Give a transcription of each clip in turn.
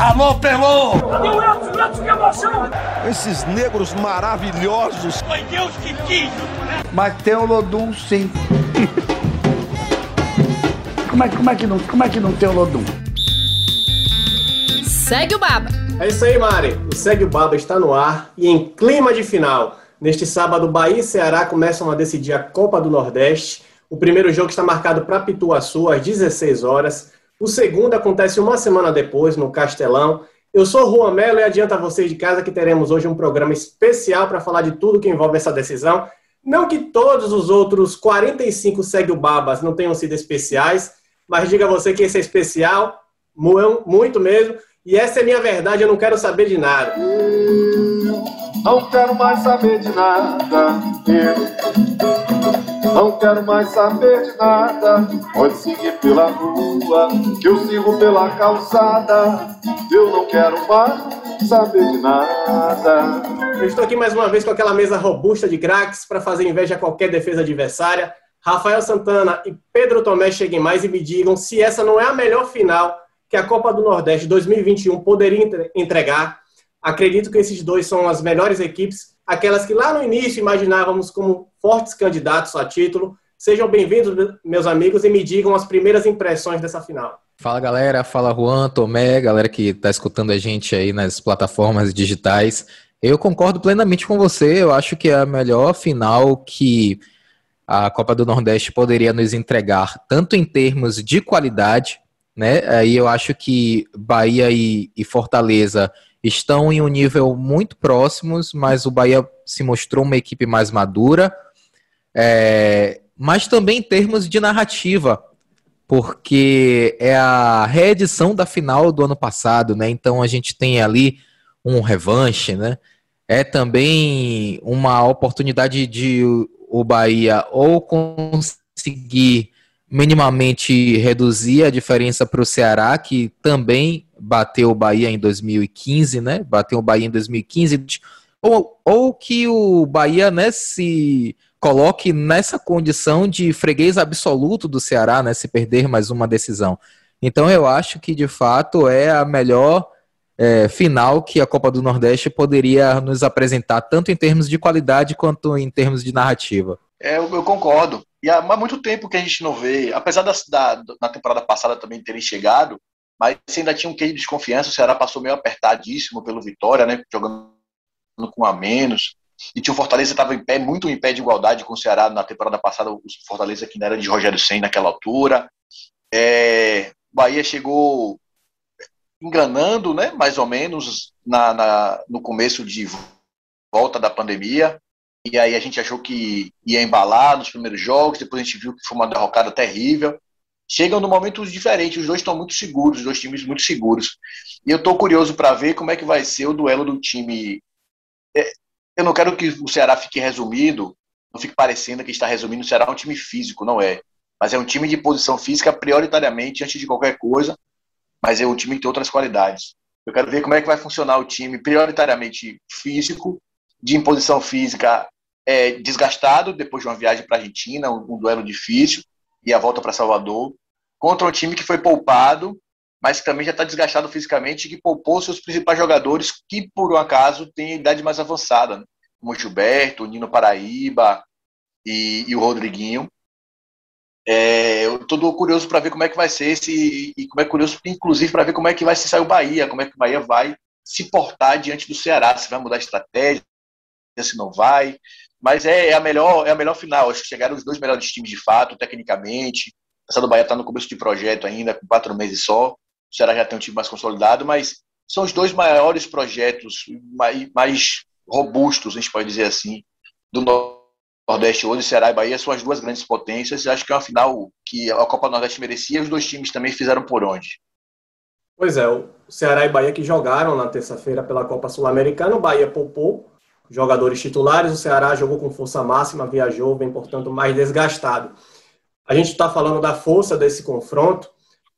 Alô, Pelô! Edson? Edson, que emoção! Esses negros maravilhosos. Foi Deus que quis! Mas tem o Lodum, sim. como, é, como, é que não, como é que não tem o Lodum? Segue o Baba. É isso aí, Mari. O Segue o Baba está no ar e em clima de final. Neste sábado, Bahia e Ceará começam a decidir a Copa do Nordeste. O primeiro jogo está marcado para Pituaçu às 16 horas. O segundo acontece uma semana depois, no Castelão. Eu sou Juan Melo e adianta a vocês de casa que teremos hoje um programa especial para falar de tudo que envolve essa decisão. Não que todos os outros 45 segue o Babas não tenham sido especiais, mas diga você que esse é especial, muito mesmo. E essa é minha verdade, eu não quero saber de nada. Não quero mais saber de nada. Não quero mais saber de nada. Pode seguir pela rua, que eu sigo pela calçada. Eu não quero mais saber de nada. Eu estou aqui mais uma vez com aquela mesa robusta de craques para fazer inveja a qualquer defesa adversária. Rafael Santana e Pedro Tomé cheguem mais e me digam se essa não é a melhor final que a Copa do Nordeste 2021 poderia entregar. Acredito que esses dois são as melhores equipes aquelas que lá no início imaginávamos como fortes candidatos a título. Sejam bem-vindos, meus amigos, e me digam as primeiras impressões dessa final. Fala galera, fala Juan, Tomé, galera que está escutando a gente aí nas plataformas digitais. Eu concordo plenamente com você, eu acho que é a melhor final que a Copa do Nordeste poderia nos entregar, tanto em termos de qualidade, né? Aí eu acho que Bahia e, e Fortaleza estão em um nível muito próximos, mas o Bahia se mostrou uma equipe mais madura, é, mas também em termos de narrativa, porque é a reedição da final do ano passado, né? Então a gente tem ali um revanche, né? É também uma oportunidade de o Bahia ou conseguir minimamente reduzir a diferença para o Ceará, que também bateu o Bahia em 2015, né? Bateu o Bahia em 2015, ou, ou que o Bahia, né, se coloque nessa condição de freguês absoluto do Ceará, né, se perder mais uma decisão. Então eu acho que de fato é a melhor é, final que a Copa do Nordeste poderia nos apresentar, tanto em termos de qualidade quanto em termos de narrativa. É, eu, concordo. E há, há, muito tempo que a gente não vê, apesar da, da, na temporada passada também terem chegado, mas ainda tinha um queijo de desconfiança. O Ceará passou meio apertadíssimo pelo Vitória, né? Jogando com a menos. E tinha o Fortaleza estava em pé, muito em pé de igualdade com o Ceará na temporada passada. O Fortaleza que ainda era de Rogério Senna naquela altura. É, Bahia chegou enganando, né? Mais ou menos na, na, no começo de volta da pandemia e aí a gente achou que ia embalar nos primeiros jogos, depois a gente viu que foi uma derrocada terrível. Chegam num momento diferente, os dois estão muito seguros, os dois times muito seguros. E eu estou curioso para ver como é que vai ser o duelo do time. É, eu não quero que o Ceará fique resumido, não fique parecendo que está resumindo, o Ceará é um time físico, não é. Mas é um time de posição física prioritariamente, antes de qualquer coisa, mas é um time que tem outras qualidades. Eu quero ver como é que vai funcionar o time prioritariamente físico de imposição física é, desgastado depois de uma viagem para a Argentina, um, um, duelo difícil, e a volta para Salvador, contra um time que foi poupado, mas que também já está desgastado fisicamente, que poupou seus principais jogadores, que por um acaso têm idade mais avançada, né? como o Gilberto, o Nino Paraíba e, e o Rodriguinho. É, eu estou curioso para ver como é que vai ser esse, e como é curioso, inclusive, para ver como é que vai se sair o Bahia, como é que o Bahia vai se portar diante do Ceará, se vai mudar a estratégia, se não vai. Mas é, é, a melhor é a melhor final. Acho que chegaram os dois melhores times de fato, tecnicamente. Apesar do Bahia estar tá no começo de projeto ainda, com quatro meses só. O Ceará já tem um time mais consolidado, mas são os dois maiores projetos mais, mais robustos, a gente pode dizer assim, do Nordeste hoje. Ceará e Bahia são as duas grandes potências. Acho que é uma final que a Copa do Nordeste merecia. Os dois times também fizeram por onde. Pois é, o Ceará e Bahia que jogaram na terça-feira pela Copa Sul-Americana. O Bahia poupou jogadores titulares. O Ceará jogou com força máxima, viajou, vem, portanto, mais desgastado. A gente está falando da força desse confronto.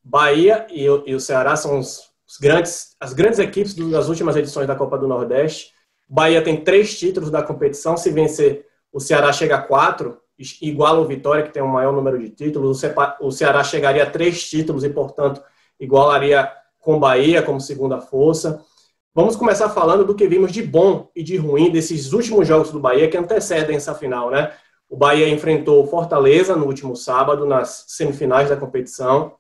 Bahia e, e o Ceará são os, os, grandes, as grandes equipes das últimas edições da Copa do Nordeste. Bahia tem três títulos da competição. Se vencer, o Ceará chega a quatro, igual o Vitória, que tem o maior número de títulos. O Ceará chegaria a três títulos e, portanto, igualaria com Bahia como segunda força. Vamos começar falando do que vimos de bom e de ruim desses últimos jogos do Bahia que antecedem essa final, né? O Bahia enfrentou Fortaleza no último sábado, nas semifinais da competição.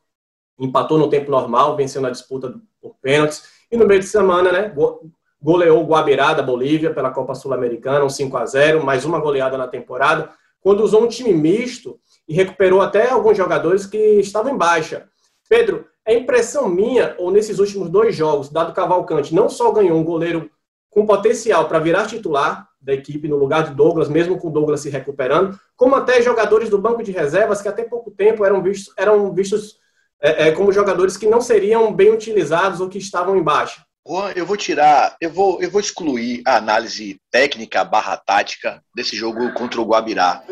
Empatou no tempo normal, venceu na disputa por pênaltis. E no meio de semana, né? Goleou o Guabirá da Bolívia pela Copa Sul-Americana, um 5 a 0 mais uma goleada na temporada. Quando usou um time misto e recuperou até alguns jogadores que estavam em baixa. Pedro, é impressão minha, ou nesses últimos dois jogos, dado Cavalcante não só ganhou um goleiro com potencial para virar titular da equipe no lugar de Douglas, mesmo com o Douglas se recuperando, como até jogadores do banco de reservas que até pouco tempo eram vistos, eram vistos é, é, como jogadores que não seriam bem utilizados ou que estavam em baixa. Eu vou tirar, eu vou, eu vou excluir a análise técnica barra tática desse jogo contra o Guabirá.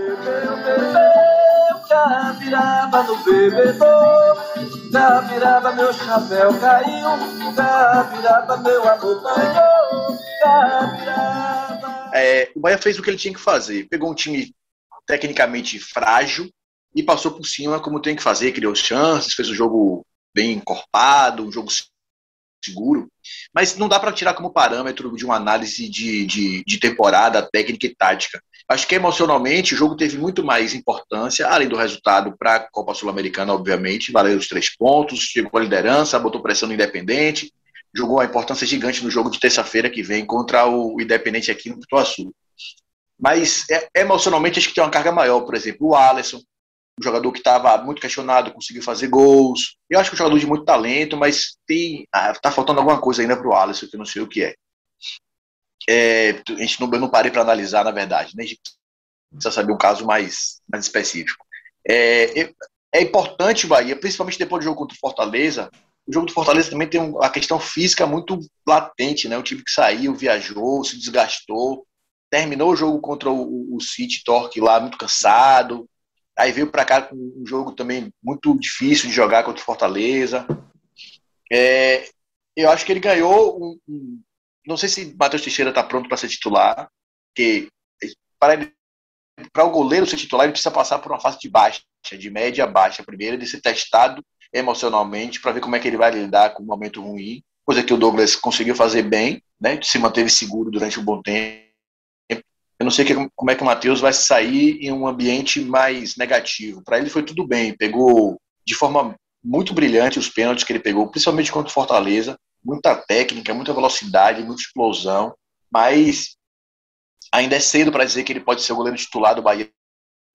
Cabiraba no bebedouro, Cabiraba meu chapéu caiu, Cabiraba meu amor banhou, Cabiraba. É, o Bahia fez o que ele tinha que fazer, pegou um time tecnicamente frágil e passou por cima como tem que fazer, criou chances, fez um jogo bem encorpado, um jogo seguro, mas não dá para tirar como parâmetro de uma análise de, de, de, temporada técnica e tática. Acho que emocionalmente o jogo teve muito mais importância, além do resultado para a Copa Sul-Americana, obviamente, valeu os três pontos, chegou a liderança, botou pressão no Independente, jogou uma importância gigante no jogo de terça-feira que vem contra o Independente aqui no Pituaçu. Mas é, emocionalmente acho que tem uma carga maior, por exemplo, o Alisson, um jogador que estava muito questionado, conseguiu fazer gols. Eu acho que é um jogador de muito talento, mas tem ah, tá faltando alguma coisa ainda para o Alisson, que eu não sei o que é. É a gente não, eu não parei para analisar, na verdade. Né? A gente precisa saber um caso mais, mais específico. É, é, importante, Bahia, principalmente depois do jogo contra o Fortaleza. O jogo do Fortaleza também tem um, a questão física muito latente, né? O time que saiu, viajou, se desgastou, terminou o jogo contra o, o City Torque lá muito cansado, Aí veio para cá com um jogo também muito difícil de jogar contra o Fortaleza. É, eu acho que ele ganhou um, um não sei se Matheus Teixeira está pronto para ser titular, porque para, ele, para o goleiro ser titular, ele precisa passar por uma fase de baixa, de média a baixa primeiro, de ser testado emocionalmente para ver como é que ele vai lidar com um momento ruim, coisa que o Douglas conseguiu fazer bem, né, se manteve seguro durante um bom tempo. Eu não sei que, como é que o Matheus vai sair em um ambiente mais negativo. Para ele foi tudo bem, pegou de forma muito brilhante os pênaltis que ele pegou, principalmente contra o Fortaleza. Muita técnica, muita velocidade, muita explosão, mas ainda é cedo para dizer que ele pode ser o goleiro titular do Bahia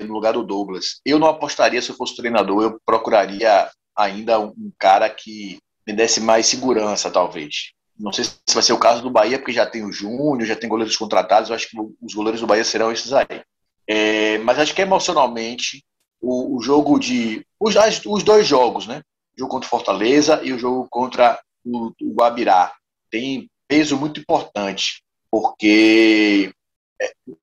no lugar do Douglas. Eu não apostaria se eu fosse treinador, eu procuraria ainda um cara que me desse mais segurança, talvez. Não sei se vai ser o caso do Bahia, porque já tem o Júnior, já tem goleiros contratados. Eu acho que os goleiros do Bahia serão esses aí. É, mas acho que emocionalmente, o, o jogo de. Os, os, dois jogos, né? O jogo contra Fortaleza e o jogo contra o, o Guabirá, tem peso muito importante, porque é, o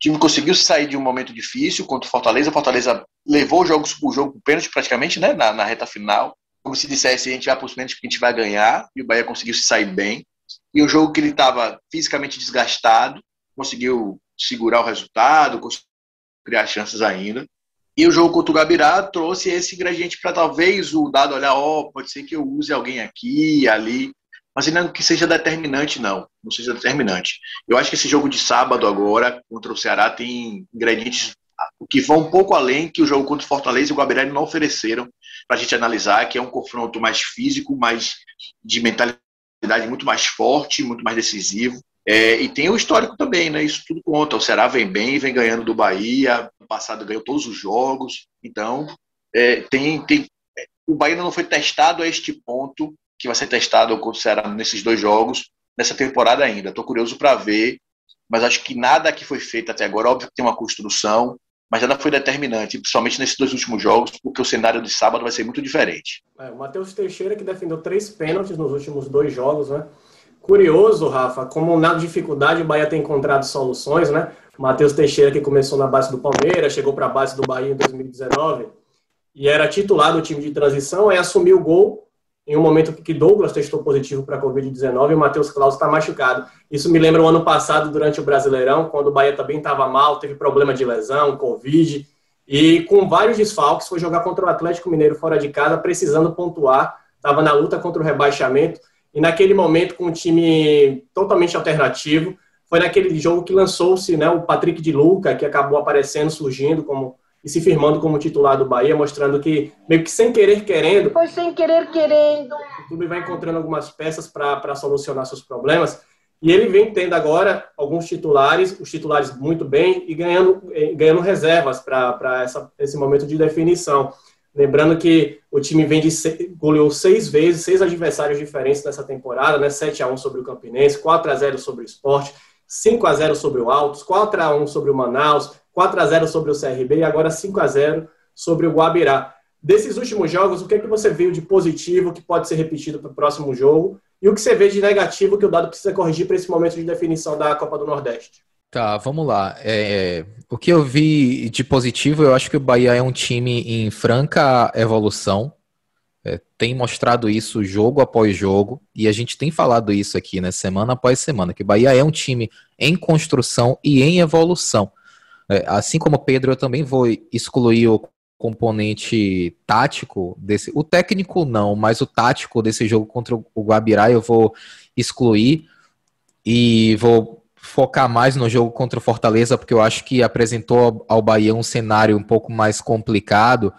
time conseguiu sair de um momento difícil contra o Fortaleza. O Fortaleza levou o jogo, o jogo pênalti praticamente né, na, na reta final como se dissesse, a gente vai para os pênaltis porque a gente vai ganhar, e o Bahia conseguiu se sair bem. E o jogo que ele estava fisicamente desgastado, conseguiu segurar o resultado, conseguiu criar chances ainda. E o jogo contra o Gabirá trouxe esse ingrediente para talvez o dado olhar, ó, oh, pode ser que eu use alguém aqui, ali, mas ainda que seja determinante, não. Não seja determinante. Eu acho que esse jogo de sábado agora, contra o Ceará, tem ingredientes que vão um pouco além que o jogo contra o Fortaleza e o Guabirá não ofereceram para a gente analisar, que é um confronto mais físico, mais de mentalidade muito mais forte, muito mais decisivo. É, e tem o histórico também, né? Isso tudo conta. O Ceará vem bem, vem ganhando do Bahia. No passado ganhou todos os jogos. Então, é, tem, tem. O Bahia não foi testado a este ponto que vai ser testado contra o Ceará nesses dois jogos, nessa temporada ainda. Estou curioso para ver, mas acho que nada que foi feito até agora, óbvio que tem uma construção, mas ela foi determinante, principalmente nesses dois últimos jogos, porque o cenário de sábado vai ser muito diferente. É, o Matheus Teixeira que defendeu três pênaltis nos últimos dois jogos, né? Curioso, Rafa, como na dificuldade o Bahia tem encontrado soluções, né? Matheus Teixeira que começou na base do Palmeiras, chegou para a base do Bahia em 2019 e era titular do time de transição, aí assumiu o gol em um momento que Douglas testou positivo para a Covid-19 e o Matheus Claus está machucado. Isso me lembra o ano passado, durante o Brasileirão, quando o Bahia também estava mal, teve problema de lesão, Covid, e com vários desfalques foi jogar contra o Atlético Mineiro fora de casa, precisando pontuar estava na luta contra o rebaixamento, e naquele momento, com um time totalmente alternativo, foi naquele jogo que lançou-se né, o Patrick de Luca, que acabou aparecendo, surgindo como e se firmando como titular do Bahia, mostrando que, meio que sem querer querendo. Foi sem querer querendo. O clube vai encontrando algumas peças para solucionar seus problemas. E ele vem tendo agora alguns titulares, os titulares muito bem, e ganhando, eh, ganhando reservas para esse momento de definição. Lembrando que o time vem de goleou seis vezes, seis adversários diferentes nessa temporada, né? 7 a 1 sobre o Campinense, 4 a 0 sobre o Esporte, 5 a 0 sobre o Altos, 4 a 1 sobre o Manaus, 4 a 0 sobre o CRB e agora 5 a 0 sobre o Guabirá. Desses últimos jogos, o que, é que você viu de positivo que pode ser repetido para o próximo jogo? E o que você vê de negativo que o dado precisa corrigir para esse momento de definição da Copa do Nordeste? Tá, vamos lá. É, o que eu vi de positivo, eu acho que o Bahia é um time em franca evolução. É, tem mostrado isso jogo após jogo, e a gente tem falado isso aqui, né, semana após semana, que o Bahia é um time em construção e em evolução. É, assim como Pedro, eu também vou excluir o componente tático desse. O técnico não, mas o tático desse jogo contra o Guabirá eu vou excluir e vou focar mais no jogo contra o Fortaleza, porque eu acho que apresentou ao Bahia um cenário um pouco mais complicado.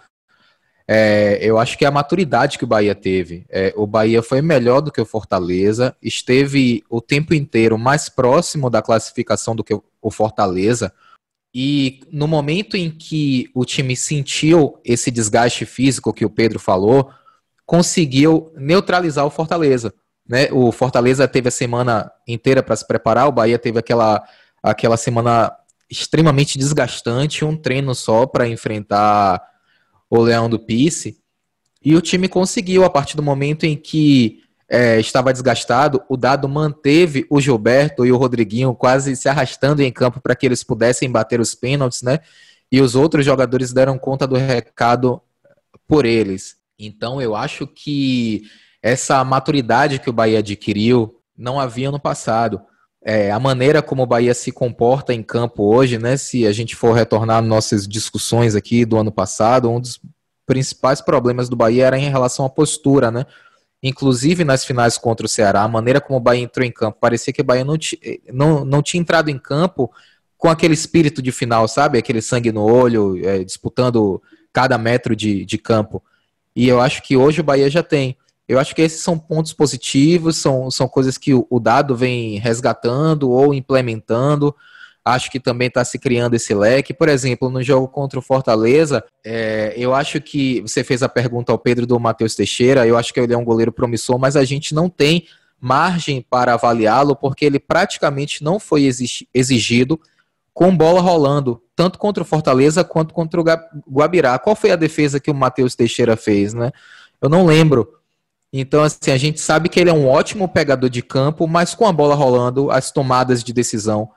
É, eu acho que é a maturidade que o Bahia teve. É, o Bahia foi melhor do que o Fortaleza, esteve o tempo inteiro mais próximo da classificação do que o Fortaleza. E no momento em que o time sentiu esse desgaste físico que o Pedro falou, conseguiu neutralizar o Fortaleza. Né? O Fortaleza teve a semana inteira para se preparar, o Bahia teve aquela, aquela semana extremamente desgastante, um treino só para enfrentar o Leão do Pice. E o time conseguiu, a partir do momento em que é, estava desgastado, o Dado manteve o Gilberto e o Rodriguinho quase se arrastando em campo para que eles pudessem bater os pênaltis, né? E os outros jogadores deram conta do recado por eles. Então eu acho que essa maturidade que o Bahia adquiriu não havia no passado. É, a maneira como o Bahia se comporta em campo hoje, né? Se a gente for retornar nossas discussões aqui do ano passado, um dos principais problemas do Bahia era em relação à postura, né? inclusive nas finais contra o Ceará, a maneira como o Bahia entrou em campo, parecia que o Bahia não, não, não tinha entrado em campo com aquele espírito de final, sabe? Aquele sangue no olho, é, disputando cada metro de, de campo. E eu acho que hoje o Bahia já tem. Eu acho que esses são pontos positivos, são, são coisas que o, dado vem resgatando ou implementando acho que também está se criando esse leque. Por exemplo, no jogo contra o Fortaleza, é, eu acho que você fez a pergunta ao Pedro do Matheus Teixeira, eu acho que ele é um goleiro promissor, mas a gente não tem margem para avaliá-lo porque ele praticamente não foi exigido com bola rolando, tanto contra o Fortaleza quanto contra o Guabirá. Qual foi a defesa que o Matheus Teixeira fez, né? Eu não lembro. Então, assim, a gente sabe que ele é um ótimo pegador de campo, mas com a bola rolando, as tomadas de decisão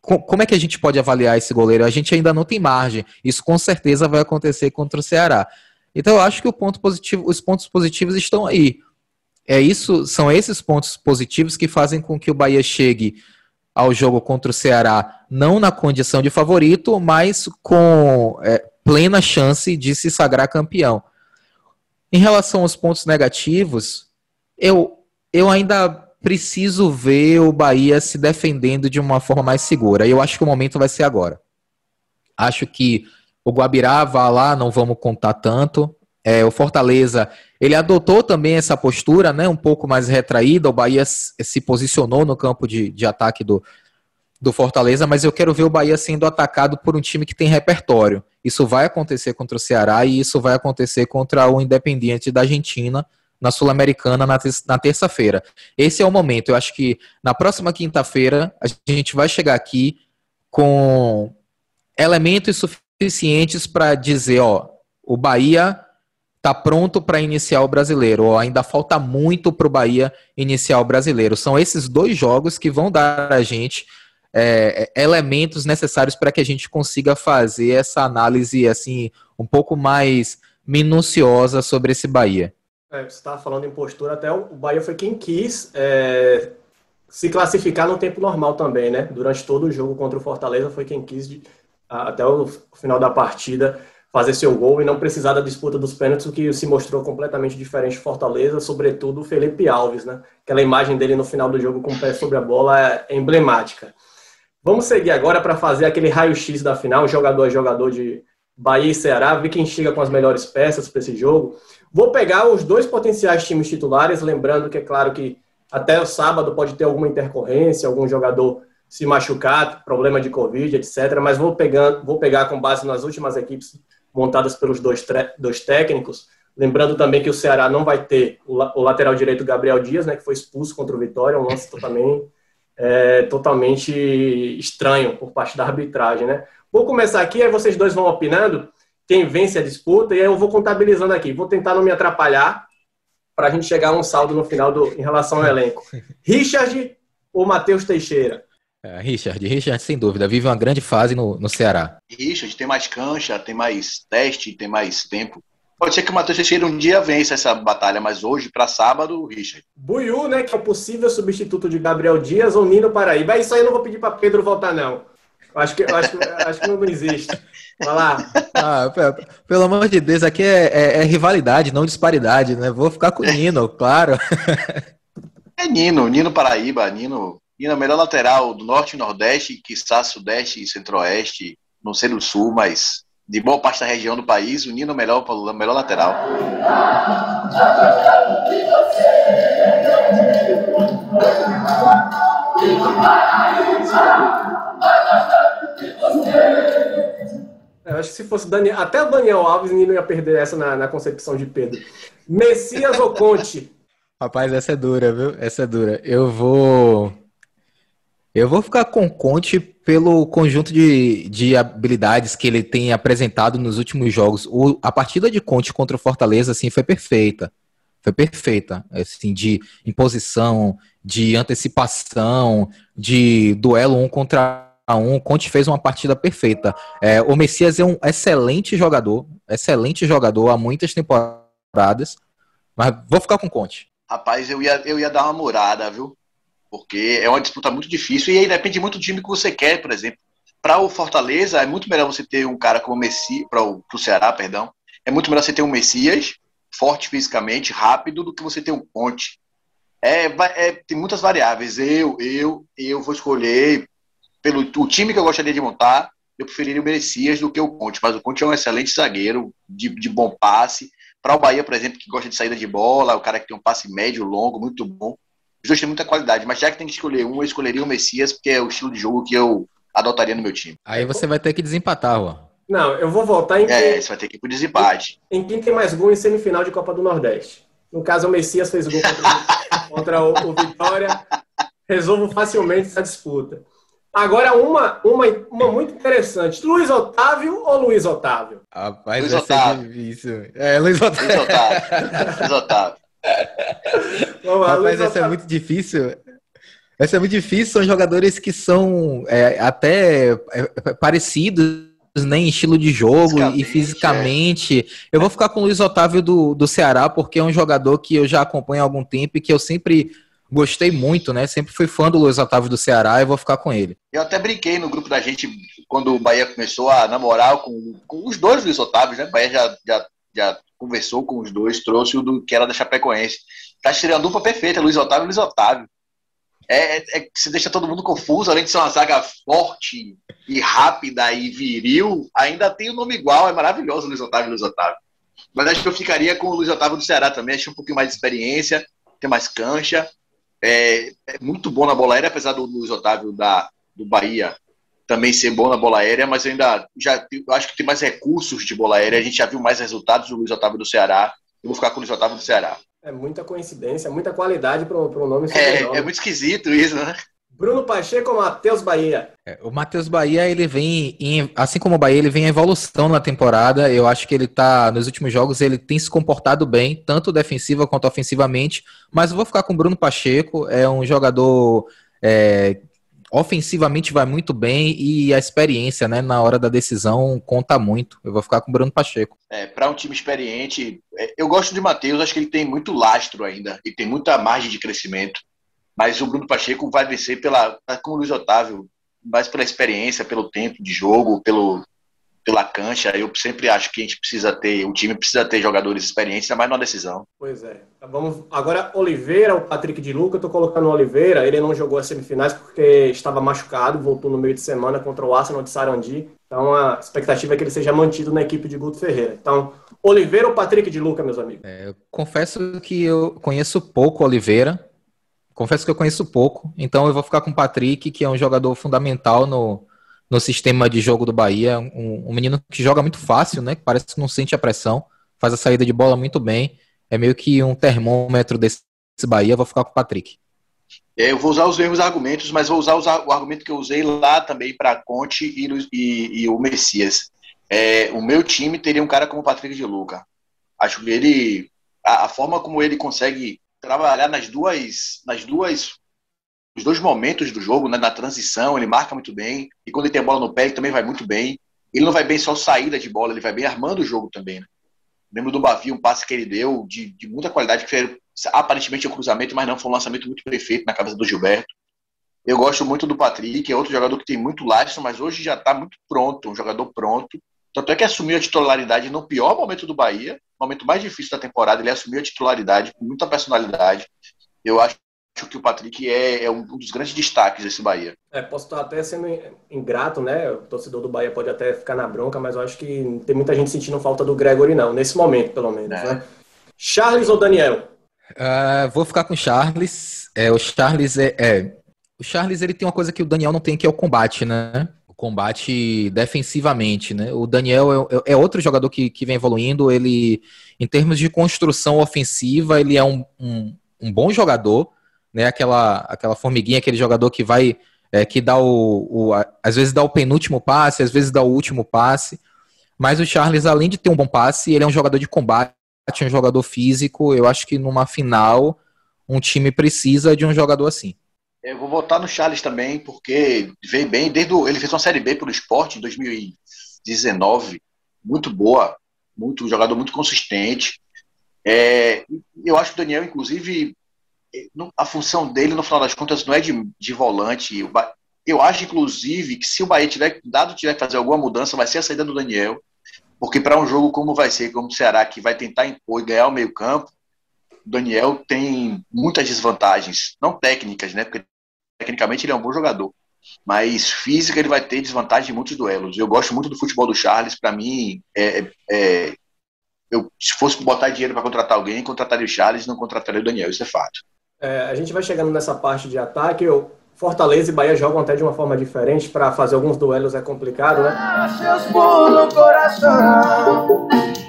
como é que a gente pode avaliar esse goleiro? A gente ainda não tem margem. Isso com certeza vai acontecer contra o Ceará. Então eu acho que ponto positivo, os pontos positivos estão aí. É isso, são esses pontos positivos que fazem com que o Bahia chegue ao jogo contra o Ceará não na condição de favorito, mas com é, plena chance de se sagrar campeão. Em relação aos pontos negativos, eu, eu ainda preciso ver o Bahia se defendendo de uma forma mais segura. E eu acho que o momento vai ser agora. Acho que o Guabirá vá lá, não vamos contar tanto. É, o Fortaleza, ele adotou também essa postura, né, um pouco mais retraída. O Bahia se posicionou no campo de, de ataque do, do Fortaleza, mas eu quero ver o Bahia sendo atacado por um time que tem repertório. Isso vai acontecer contra o Ceará e isso vai acontecer contra o Independiente da Argentina na Sul-Americana na, terça-feira. Esse é o momento. Eu acho que na próxima quinta-feira a gente vai chegar aqui com elementos suficientes para dizer, ó, o Bahia está pronto para iniciar o brasileiro, ainda falta muito para o Bahia iniciar o brasileiro. São esses dois jogos que vão dar a gente é, elementos necessários para que a gente consiga fazer essa análise assim um pouco mais minuciosa sobre esse Bahia. É, você estava falando em postura, até o Bahia foi quem quis é, se classificar no tempo normal também, né? Durante todo o jogo contra o Fortaleza foi quem quis, até o final da partida, fazer seu gol e não precisar da disputa dos pênaltis, o que se mostrou completamente diferente de Fortaleza, sobretudo o Felipe Alves, né? Aquela imagem dele no final do jogo com o pé sobre a bola é emblemática. Vamos seguir agora para fazer aquele raio-x da final, jogador a jogador de Bahia e Ceará, ver quem chega com as melhores peças para esse jogo. Vou pegar os dois potenciais times titulares, lembrando que é claro que até o sábado pode ter alguma intercorrência, algum jogador se machucar, problema de Covid, etc. Mas vou, pegando, vou pegar com base nas últimas equipes montadas pelos dois, dois técnicos. Lembrando também que o Ceará não vai ter o, o, lateral direito Gabriel Dias, né, que foi expulso contra o Vitória, um lance também é, totalmente estranho por parte da arbitragem. Né? Vou começar aqui, aí vocês dois vão opinando quem vence a disputa, e aí eu vou contabilizando aqui. Vou tentar não me atrapalhar para a gente chegar a um saldo no final do, em relação ao elenco. Richard ou Matheus Teixeira? É, Richard, Richard, sem dúvida, vive uma grande fase no, no Ceará. Richard tem mais cancha, tem mais teste, tem mais tempo. Pode ser que o Matheus Teixeira um dia vença essa batalha, mas hoje, para sábado, Richard. Buiu, né, que é o possível substituto de Gabriel Dias ou Nino Paraíba. Isso aí eu não vou pedir para Pedro voltar, não. Acho que, acho, acho que não existe. Vai lá. Ah, pelo amor de Deus, aqui é, é, é, rivalidade, não disparidade, né? Vou ficar com o Nino, claro. É Nino, Nino Paraíba, Nino e na melhor lateral do Norte e Nordeste, quiçá Sudeste e Centro-Oeste, não sei do Sul, mas de boa parte da região do país, unindo o melhor, o melhor lateral. Eu acho que se fosse Daniel, até o Daniel Alves, não ia perder essa na, na concepção de Pedro. Messias ou Conte? Rapaz, essa é dura, viu? Essa é dura. Eu vou eu vou ficar com Conte pelo conjunto de, de habilidades que ele tem apresentado nos últimos jogos. O, a partida de Conte contra o Fortaleza, assim, foi perfeita. Foi perfeita, assim, de imposição, de antecipação, de duelo um contra um. Conte fez uma partida perfeita. É, o Messias é um excelente jogador, excelente jogador há muitas temporadas, mas vou ficar com Conte. Rapaz, eu ia, eu ia dar uma murada, viu? Porque é uma disputa muito difícil e aí depende muito do time que você quer, por exemplo. Para o Fortaleza, é muito melhor você ter um cara como o Messi, para o Ceará, perdão, é muito melhor você ter um Messias, forte fisicamente, rápido, do que você ter um Ponte. É, é, tem muitas variáveis. Eu, eu, eu vou escolher pelo o time que eu gostaria de montar, eu preferiria o Messias do que o Conte, mas o Conte é um excelente zagueiro, de, de bom passe. Para o Bahia, por exemplo, que gosta de saída de bola, o cara que tem um passe médio, longo, muito bom. Os dois têm muita qualidade, mas já que tem que escolher um, eu escolheria o Messias, porque é o estilo de jogo que eu adotaria no meu time. Aí você vai ter que desempatar, Juan. Não, eu vou voltar em. É, quem... você vai ter que ir pro desempate. Em quem tem mais gol em semifinal de Copa do Nordeste. No caso, o Messias fez gol contra, contra o, o, Vitória. Resolvo facilmente essa disputa. Agora, uma, uma, uma muito interessante. Luiz Otávio ou Luiz Otávio? Rapaz, Luiz Otávio. É difícil. É, Luiz Otávio. Luiz Otávio. Luiz Otávio. Lá, Rapaz, essa é muito difícil. Essa é muito difícil. São jogadores que são é, até é, parecidos né, em estilo de jogo fisicamente, e fisicamente. É. Eu vou ficar com o Luiz Otávio do, do Ceará, porque é um jogador que eu já acompanho há algum tempo e que eu sempre gostei muito, né? Sempre fui fã do Luiz Otávio do Ceará e vou ficar com ele. Eu até brinquei no grupo da gente quando o Bahia começou a namorar com, com os dois Luiz Otávios, né? O Bahia já, já, já conversou com os dois, trouxe o do que era da Chapecoense. Tá tirando a dupla perfeita, Luiz Otávio e Luiz Otávio. É, é, é, se deixa todo mundo confuso, além de ser uma zaga forte e rápida e viril, ainda tem o um nome igual, é maravilhoso Luiz Otávio e Luiz Otávio. Mas acho que eu ficaria com o Luiz Otávio do Ceará também, acho um pouquinho mais de experiência, tem mais cancha, é, é muito bom na bola aérea, apesar do Luiz Otávio da, do Bahia também ser bom na bola aérea, mas eu ainda já eu acho que tem mais recursos de bola aérea. A gente já viu mais resultados do Luiz Otávio do Ceará. Eu vou ficar com o Luiz Otávio do Ceará. É muita coincidência, muita qualidade para um nome é, é muito esquisito isso, né? Bruno Pacheco ou Matheus Bahia? É, o Matheus Bahia, ele vem, em, assim como o Bahia, ele vem em evolução na temporada. Eu acho que ele tá, nos últimos jogos, ele tem se comportado bem, tanto defensiva quanto ofensivamente. Mas eu vou ficar com o Bruno Pacheco, é um jogador é, ofensivamente vai muito bem e a experiência, né, na hora da decisão conta muito. Eu vou ficar com o Bruno Pacheco. É, para um time experiente, é, eu gosto de Matheus, acho que ele tem muito lastro ainda e tem muita margem de crescimento. Mas o Bruno Pacheco vai descer pela, com o Luiz Otávio, mais pela experiência, pelo tempo de jogo, pelo, pela cancha. Eu sempre acho que a gente precisa ter, o time precisa ter jogadores experientes, mais numa decisão. Pois é. Vamos agora Oliveira, o Patrick de Luca, eu tô colocando o Oliveira, ele não jogou as semifinais porque estava machucado, voltou no meio de semana contra o Arsenal de Sarandi. Então a expectativa é que ele seja mantido na equipe de Guto Ferreira. Então, Oliveira ou Patrick de Luca, meus amigos? É, eu confesso que eu conheço pouco Oliveira. Confesso que eu conheço pouco, então eu vou ficar com o Patrick, que é um jogador fundamental no, no sistema de jogo do Bahia. Um, um menino que joga muito fácil, né? Que parece que não sente a pressão, faz a saída de bola muito bem. É meio que um termômetro desse Bahia. Vou ficar com o Patrick. É, eu vou usar os mesmos argumentos, mas vou usar o argumento que eu usei lá também para Conte e, e, e, o Messias. É, o meu time teria um cara como o Patrick de Luca. Acho que ele. A, a forma como ele consegue trabalhar nas duas, nas duas, os dois momentos do jogo, né, na transição, ele marca muito bem, e quando ele tem a bola no pé, ele também vai muito bem. Ele não vai bem só saída de bola, ele vai bem armando o jogo também. Né? Lembro do Bavi, um passe que ele deu de, de muita qualidade, que foi aparentemente um cruzamento, mas não foi um lançamento muito perfeito na cabeça do Gilberto. Eu gosto muito do Patrick, é outro jogador que tem muito lastro, mas hoje já está muito pronto, um jogador pronto. Tanto é que assumiu a titularidade no pior momento do Bahia, momento mais difícil da temporada, ele assumiu a titularidade com muita personalidade. Eu acho que o Patrick é, é um dos grandes destaques desse Bahia. É, posso estar até sendo ingrato, né? O torcedor do Bahia pode até ficar na bronca, mas eu acho que tem muita gente sentindo falta do Gregory, não, nesse momento, pelo menos. É. Né? Charles ou Daniel? Uh, vou ficar com o Charles. É, o Charles é, é, O Charles ele tem uma coisa que o Daniel não tem, que é o combate, né? combate defensivamente, né? O Daniel é, é, outro jogador que, que vem evoluindo. Ele, em termos de construção ofensiva, ele é um, um, um bom jogador, né? Aquela, aquela formiguinha, aquele jogador que vai, é, que dá o, o, às vezes dá o penúltimo passe, às vezes dá o último passe. Mas o Charles, além de ter um bom passe, ele é um jogador de combate, um jogador físico. Eu acho que numa final, um time precisa de um jogador assim. Eu vou votar no Charles também, porque veio bem, desde o, ele fez uma Série B pelo esporte em 2019, muito boa, muito um jogador muito consistente. É, eu acho que o Daniel, inclusive, a função dele, no final das contas, não é de, de volante. Eu acho, inclusive, que se o Bahia tiver dado tiver que fazer alguma mudança, vai ser a saída do Daniel. Porque para um jogo como vai ser, como o Ceará, que vai tentar impor e ganhar o meio-campo, Daniel tem muitas desvantagens, não técnicas, né? Porque tecnicamente ele é um bom jogador, mas física ele vai ter desvantagem em muitos duelos. Eu gosto muito do futebol do Charles, para mim, é, é, é, eu, se fosse botar dinheiro para contratar alguém, contrataria o Charles, não contrataria o Daniel, isso é fato. É, a gente vai chegando nessa parte de ataque. Eu, Fortaleza e Bahia jogam até de uma forma diferente, para fazer alguns duelos é complicado, né? Dá seus no coração,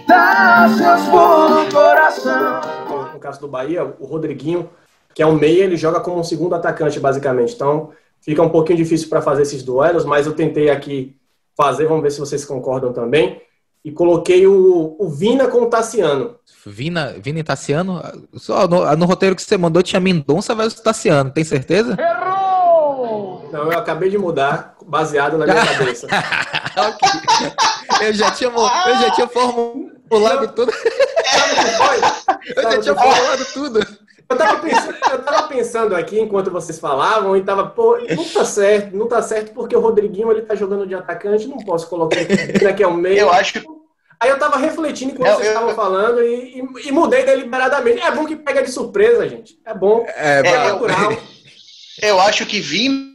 dá seus no coração no caso do Bahia, o Rodriguinho, que é um meia, ele joga como um segundo atacante, basicamente. Então, fica um pouquinho difícil para fazer esses duelos, mas eu tentei aqui fazer, vamos ver se vocês concordam também. E coloquei o, o Vina com o Tassiano. Vina, Vina e Tassiano? Só no, no roteiro que você mandou tinha Mendonça versus Tassiano, tem certeza? Errou! Não, eu acabei de mudar, baseado na minha cabeça. eu já tinha, eu já tinha formulado tudo. Eu já tinha falado tudo. Eu tava, pensando, eu tava pensando aqui enquanto vocês falavam e tava, pô, não tá certo, não tá certo porque o Rodriguinho ele tá jogando de atacante, não posso colocar aqui ao meio. Eu acho que. Aí eu tava refletindo enquanto vocês estavam falando e, e, e, mudei deliberadamente. É bom que pega de surpresa, gente. É bom. É, é natural. Eu acho que Vina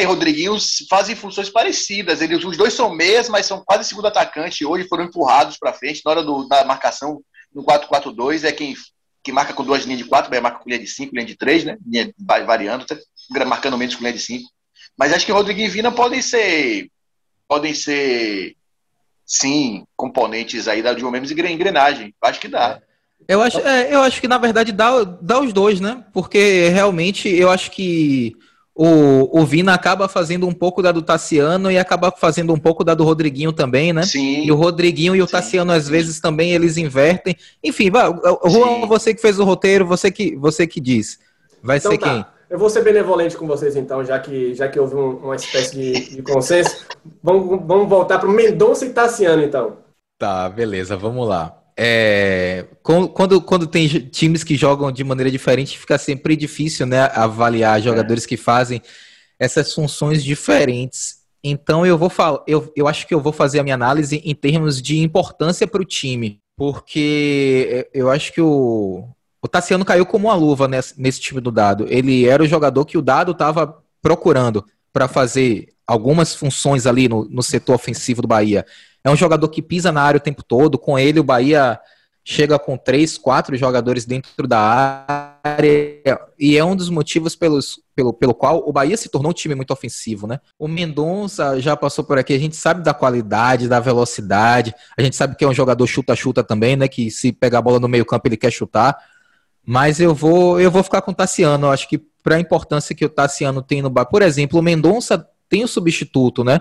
e Rodriguinho fazem funções parecidas. Eles, os dois são meias, mas são quase segundo atacante. Hoje foram empurrados para frente na hora do, da marcação no 4-4-2 é quem, que marca com duas linhas de 4, marca com linha de 5, linha de 3, né? Linha variando, tá marcando menos com linha de 5. Mas acho que Rodriguinho e Vina podem ser. Podem ser. Sim, componentes aí de uma mesma engrenagem. Acho que dá. Eu acho, é, eu acho que, na verdade, dá, dá os dois, né? Porque realmente eu acho que o, o Vina acaba fazendo um pouco da do Tassiano e acaba fazendo um pouco da do Rodriguinho também, né? Sim. E o Rodriguinho e o sim, Tassiano, às sim. vezes, também eles invertem. Enfim, vai, Juan, você que fez o roteiro, você que, você que diz. Vai então, ser tá. quem? Eu vou ser benevolente com vocês, então, já que, já que houve um, uma espécie de, de consenso. vamos, vamos voltar para o Mendonça e Tassiano, então. Tá, beleza, vamos lá. É, quando, quando tem times que jogam de maneira diferente, fica sempre difícil né, avaliar jogadores é. que fazem essas funções diferentes. Então eu vou falar, eu, eu acho que eu vou fazer a minha análise em termos de importância para o time, porque eu acho que o, o Tassiano caiu como uma luva nesse, nesse time do Dado. Ele era o jogador que o Dado estava procurando para fazer algumas funções ali no, no setor ofensivo do Bahia. É um jogador que pisa na área o tempo todo. Com ele, o Bahia chega com três, quatro jogadores dentro da área. E é um dos motivos pelos, pelo, pelo qual o Bahia se tornou um time muito ofensivo, né? O Mendonça já passou por aqui, a gente sabe da qualidade, da velocidade, a gente sabe que é um jogador chuta-chuta também, né? Que se pegar a bola no meio-campo ele quer chutar. Mas eu vou, eu vou ficar com o Tassiano. Eu acho que para a importância que o Tassiano tem no Bahia. Por exemplo, o Mendonça tem o substituto, né?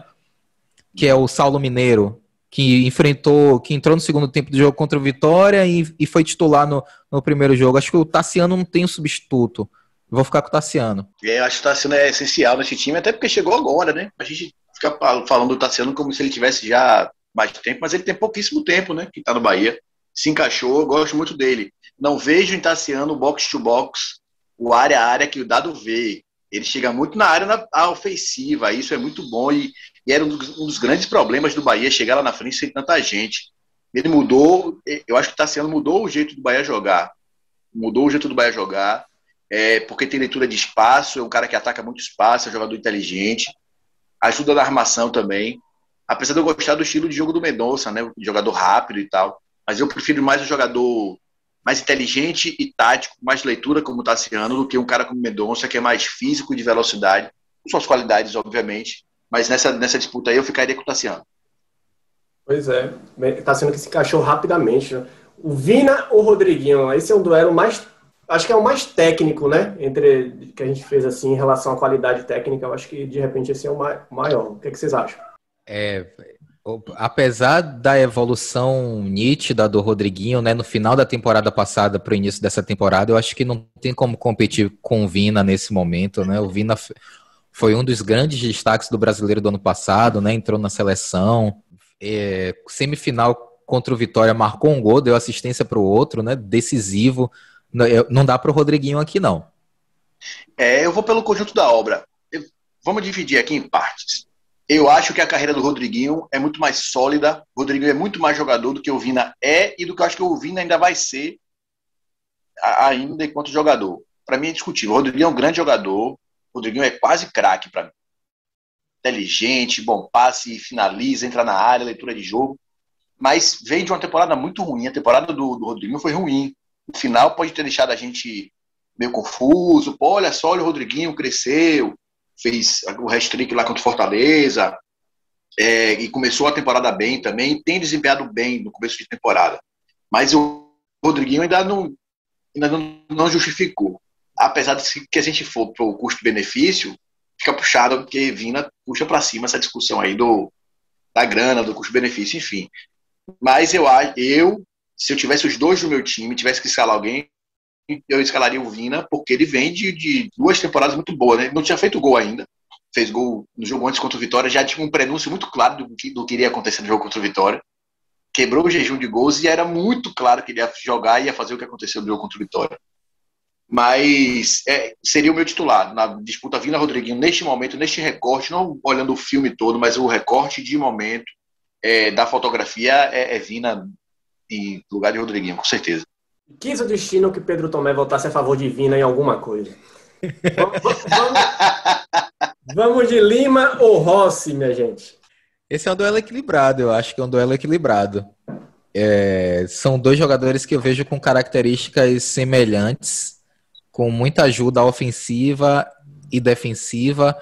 Que é o Saulo Mineiro, que enfrentou, que entrou no segundo tempo do jogo contra o Vitória e, e foi titular no, no primeiro jogo. Acho que o Tassiano não tem um substituto. Vou ficar com o Tassiano. É, acho que o Tassiano é essencial nesse time, até porque chegou agora, né? A gente fica falando do Tassiano como se ele tivesse já mais tempo, mas ele tem pouquíssimo tempo, né? Que tá no Bahia. Se encaixou, gosto muito dele. Não vejo em Tassiano box to box, o área a área que o dado vê. Ele chega muito na área na, ofensiva, isso é muito bom e, e era um dos, um dos, grandes problemas do Bahia, chegar lá na frente sem tanta gente. Ele mudou, eu acho que está sendo mudou o jeito do Bahia jogar. Mudou o jeito do Bahia jogar, é, porque tem leitura de espaço, é um cara que ataca muito espaço, é um jogador inteligente, ajuda na armação também. Apesar de eu gostar do estilo de jogo do Mendonça, né, jogador rápido e tal, mas eu prefiro mais o jogador mais inteligente e tático, mais leitura como o Tassiano, do que um cara como Mendonça, que é mais físico e de velocidade, com suas qualidades, obviamente. Mas nessa, nessa disputa aí eu ficaria com o Tassiano. Pois é, Tassiano que se encaixou rapidamente. Né? O Vina ou o Rodriguinho, esse é um duelo mais. Acho que é o mais técnico, né? Entre que a gente fez assim em relação à qualidade técnica. Eu acho que de repente esse é o maior. O que, é que vocês acham? É, apesar da evolução nítida do Rodriguinho, né, no final da temporada passada para o início dessa temporada, eu acho que não tem como competir com o Vina nesse momento, né? O Vina foi um dos grandes destaques do brasileiro do ano passado, né? Entrou na seleção, é, semifinal contra o Vitória, marcou um gol, deu assistência para o outro, né? Decisivo. Não dá para o Rodriguinho aqui, não. É, eu vou pelo conjunto da obra. Vamos dividir aqui em partes. Eu acho que a carreira do Rodriguinho é muito mais sólida. O Rodriguinho é muito mais jogador do que o Vina é e do que eu acho que o Vina ainda vai ser ainda enquanto jogador. Para mim é discutível. O Rodriguinho é um grande jogador. O Rodriguinho é quase craque para mim. Inteligente, bom passe, finaliza, entra na área, leitura de jogo. Mas veio de uma temporada muito ruim. A temporada do, do Rodriguinho foi ruim. No final pode ter deixado a gente meio confuso. Pô, olha só, olha o Rodriguinho cresceu, fez o hat-trick lá contra o Fortaleza, é, e começou a temporada bem também, tem desempenhado bem no começo de temporada. Mas o Rodriguinho ainda não, ainda não, não justificou. Apesar de que a gente for para o custo-benefício, fica puxado, porque Vina puxa para cima essa discussão aí do, da grana, do custo-benefício, enfim. Mas eu, eu, se eu tivesse os dois no meu time, tivesse que escalar alguém, eu escalaria o Vina, porque ele vem de, de duas temporadas muito boas, né? Ele não tinha feito gol ainda. Fez gol no jogo antes contra o Vitória, já tinha um prenúncio muito claro do que, do que iria acontecer no jogo contra o Vitória. Quebrou o jejum de gols e era muito claro que ele ia jogar e ia fazer o que aconteceu no jogo contra o Vitória. Mas é, seria o meu titular na disputa Vina Rodriguinho neste momento, neste recorte, não olhando o filme todo, mas o recorte de momento é, da fotografia é, é Vina em lugar de Rodriguinho, com certeza. Quis o destino que Pedro Tomé votasse a favor de Vina em alguma coisa. vamos, vamos, de Lima ou Rossi, minha gente? Esse é um duelo equilibrado, eu acho que é um duelo equilibrado. É, são dois jogadores que eu vejo com características semelhantes, com muita ajuda ofensiva e defensiva.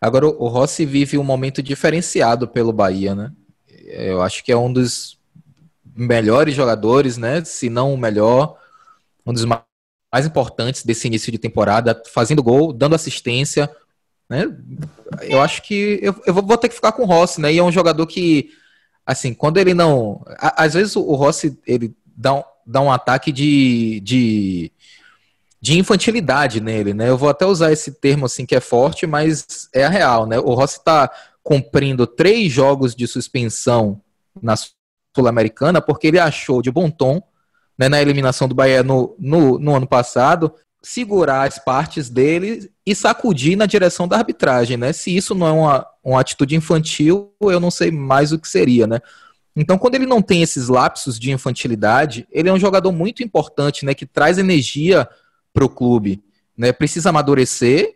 Agora, o Rossi vive um momento diferenciado pelo Bahia, né? Eu acho que é um dos melhores jogadores, né? Se não o melhor, um dos mais importantes desse início de temporada, fazendo gol, dando assistência, né? Eu acho que eu, eu vou ter que ficar com o Rossi, né? E é um jogador que, assim, quando ele não, às vezes o Rossi ele dá um, dá um ataque de, de de infantilidade nele, né? Eu vou até usar esse termo assim que é forte, mas é a real, né? O Rossi está cumprindo três jogos de suspensão na Sul-Americana, porque ele achou de bom tom, né, na eliminação do Bahia no, no, no, ano passado, segurar as partes dele e sacudir na direção da arbitragem. Né? Se isso não é uma, uma atitude infantil, eu não sei mais o que seria, né? Então, quando ele não tem esses lapsos de infantilidade, ele é um jogador muito importante, né? Que traz energia para o clube, né? Precisa amadurecer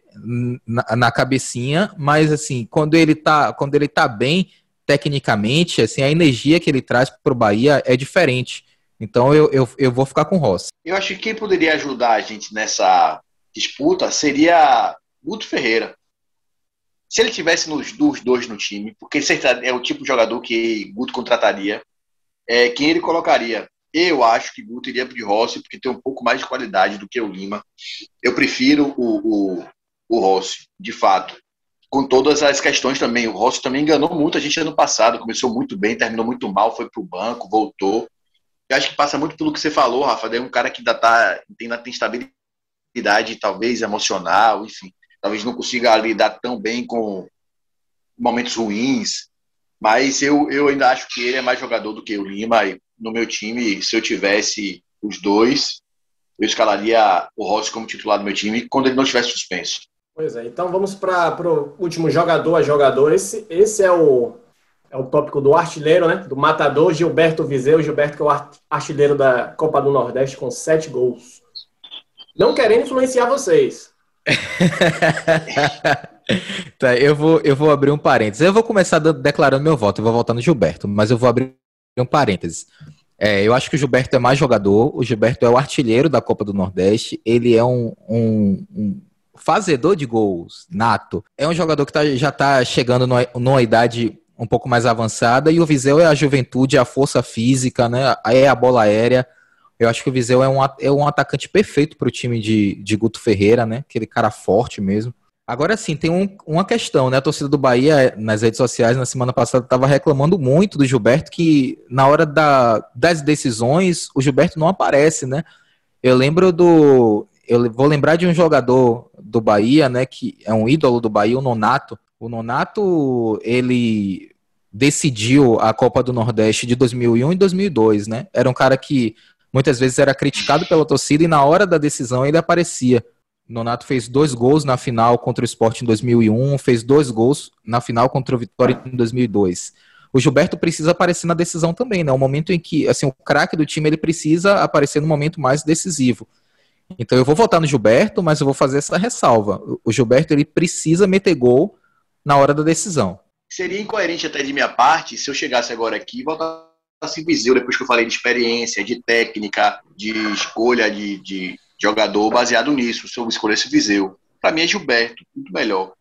na, na, cabecinha, mas assim, quando ele tá, quando ele tá bem tecnicamente, assim, a energia que ele traz para o Bahia é diferente. Então, eu, eu, eu vou ficar com o Rossi. Eu acho que quem poderia ajudar a gente nessa disputa seria Guto Ferreira. Se ele tivesse nos dos dois no time, porque é o tipo de jogador que Guto contrataria, é, quem ele colocaria? Eu acho que Guto iria de Rossi, porque tem um pouco mais de qualidade do que o Lima. Eu prefiro o, o, o Rossi, de fato. Com todas as questões também. O Rossi também enganou muito a gente ano passado. Começou muito bem, terminou muito mal, foi para o banco, voltou. Eu acho que passa muito pelo que você falou, Rafa. É um cara que ainda tá, tem, tem estabilidade, talvez emocional, enfim talvez não consiga lidar tão bem com momentos ruins, mas eu, eu ainda acho que ele é mais jogador do que o Lima. E no meu time, se eu tivesse os dois, eu escalaria o Rossi como titular do meu time quando ele não tivesse suspenso. Pois é, então vamos para o último jogador a jogador. Esse, esse é o, é o tópico do artilheiro, né? Do matador Gilberto Viseu. Gilberto, que é o artilheiro da Copa do Nordeste, com sete gols. Não querendo influenciar vocês, tá, eu vou, eu vou abrir um parênteses. Eu vou começar declarando meu voto, eu vou votar no Gilberto, mas eu vou abrir um parênteses. É, eu acho que o Gilberto é mais jogador, o Gilberto é o artilheiro da Copa do Nordeste, ele é um, um, um fazedor de gols nato. É um jogador que tá, já está chegando numa, numa idade um pouco mais avançada, e o Viseu é a juventude, a força física, né? É a bola aérea. Eu acho que o Viseu é um, é um atacante perfeito para o time de, de Guto Ferreira, né? Aquele cara forte mesmo. Agora sim, tem um, uma questão, né? A torcida do Bahia, nas redes sociais, na semana passada, estava reclamando muito do Gilberto, que na hora da, das decisões, o Gilberto não aparece, né? Eu lembro do. Eu vou lembrar de um jogador do Bahia, né? Que é um ídolo do Bahia, o Nonato. O Nonato, ele decidiu a Copa do Nordeste de 2001 e 2002, né? Era um cara que muitas vezes era criticado pela torcida e na hora da decisão ele aparecia. Nonato fez dois gols na final contra o Sport em 2001, fez dois gols na final contra o Vitória em 2002. O Gilberto precisa aparecer na decisão também, né? O momento em que, assim, o craque do time ele precisa aparecer no momento mais decisivo. Então eu vou votar no Gilberto, mas eu vou fazer essa ressalva. O Gilberto ele precisa meter gol na hora da decisão. Seria incoerente até de minha parte se eu chegasse agora aqui e votar assim Viseu, depois que eu falei de experiência, de técnica, de escolha de, de jogador baseado nisso, se eu escolhesse Viseu. Para mim é Gilberto, muito melhor.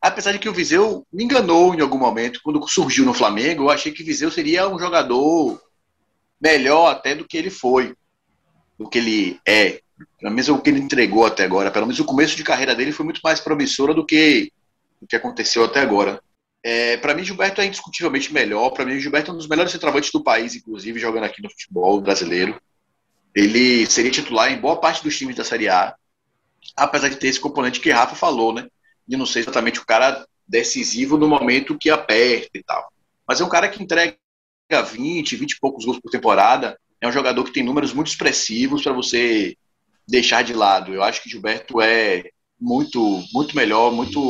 Apesar de que o Viseu me enganou em algum momento, quando surgiu no Flamengo, eu achei que Viseu seria um jogador melhor até do que ele foi, do que ele é. Pelo menos o que ele entregou até agora. Pelo menos o começo de carreira dele foi muito mais promissora do que o que aconteceu até agora. É, para mim, Gilberto é indiscutivelmente melhor. Para mim, Gilberto é um dos melhores centroavantes do país, inclusive, jogando aqui no futebol brasileiro. Ele seria titular em boa parte dos times da Série A, apesar de ter esse componente que Rafa falou, né? De não ser exatamente o cara decisivo no momento que aperta e tal. Mas é um cara que entrega 20, 20 e poucos gols por temporada. É um jogador que tem números muito expressivos para você deixar de lado. Eu acho que Gilberto é muito, muito melhor, muito